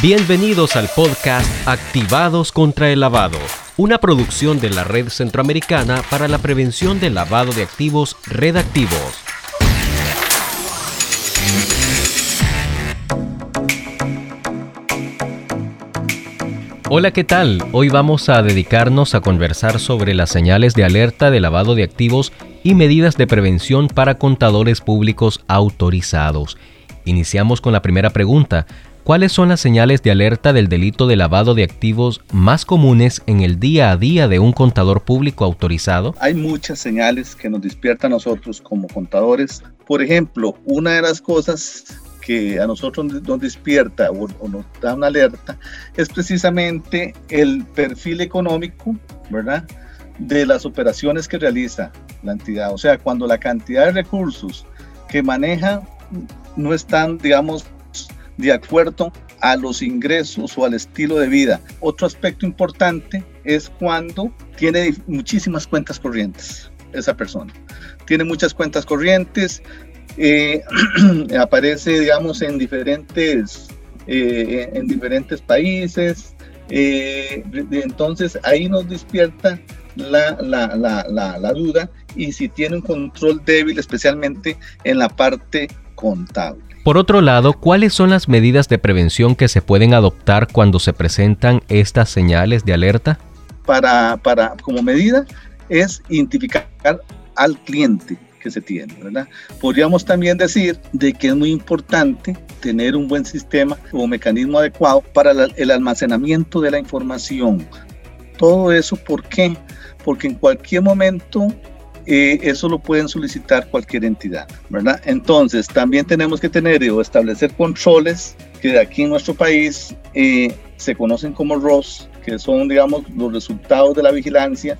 Bienvenidos al podcast Activados contra el Lavado, una producción de la Red Centroamericana para la Prevención del Lavado de Activos Redactivos. Hola, ¿qué tal? Hoy vamos a dedicarnos a conversar sobre las señales de alerta de lavado de activos y medidas de prevención para contadores públicos autorizados. Iniciamos con la primera pregunta. ¿Cuáles son las señales de alerta del delito de lavado de activos más comunes en el día a día de un contador público autorizado? Hay muchas señales que nos despiertan a nosotros como contadores. Por ejemplo, una de las cosas que a nosotros nos despierta o, nos da una alerta es precisamente el perfil económico, ¿verdad? De las operaciones que realiza la entidad. O sea, cuando la cantidad de recursos que maneja no están, digamos, de acuerdo a los ingresos o al estilo de vida. Otro aspecto importante es cuando tiene muchísimas cuentas corrientes esa persona. Tiene muchas cuentas corrientes, eh, aparece, digamos, en diferentes, eh, en diferentes países. Eh, entonces ahí nos despierta la, duda y si tiene un control débil, especialmente en la parte contable. Por otro lado, ¿cuáles son las medidas de prevención que se pueden adoptar cuando se presentan estas señales de alerta? Para, para como medida es identificar al cliente que se tiene. Podríamos también decir de que es muy importante tener un buen sistema o mecanismo adecuado para el almacenamiento de la información. Todo eso, ¿por qué? Porque en cualquier momento eh, eso lo pueden solicitar cualquier entidad, ¿verdad? Entonces, también tenemos que tener o establecer controles que aquí en nuestro país eh, se conocen como ROS, que son, digamos, los resultados de la vigilancia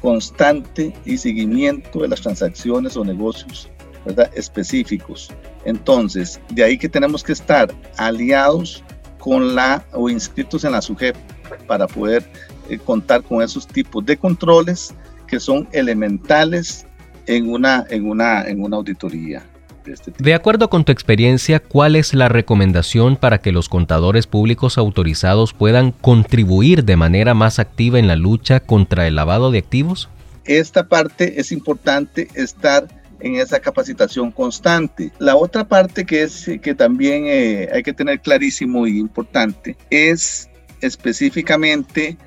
constante y seguimiento de las transacciones o negocios ¿verdad? específicos. Entonces, de ahí que tenemos que estar aliados con la o inscritos en la SUGEP para poder eh, contar con esos tipos de controles que son elementales en una, en una, en una auditoría. De, este de acuerdo con tu experiencia, ¿cuál es la recomendación para que los contadores públicos autorizados puedan contribuir de manera más activa en la lucha contra el lavado de activos? Esta parte es importante estar en esa capacitación constante. La otra parte que es que también eh, hay que tener clarísimo y importante es específicamente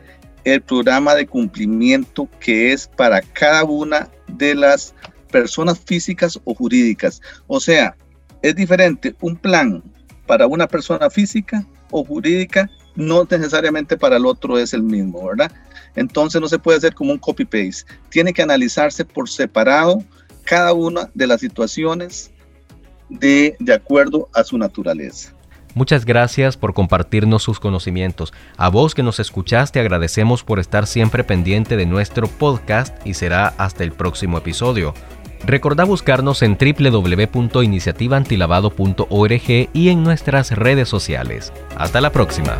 el programa de cumplimiento que es para cada una de las personas físicas o jurídicas. O sea, es diferente un plan para una persona física o jurídica, no necesariamente para el otro es el mismo, ¿verdad? Entonces no se puede hacer como un copy-paste. Tiene que analizarse por separado cada una de las situaciones de, de acuerdo a su naturaleza. Muchas gracias por compartirnos sus conocimientos. A vos que nos escuchaste agradecemos por estar siempre pendiente de nuestro podcast y será hasta el próximo episodio. Recordá buscarnos en www.iniciativaantilavado.org y en nuestras redes sociales. Hasta la próxima.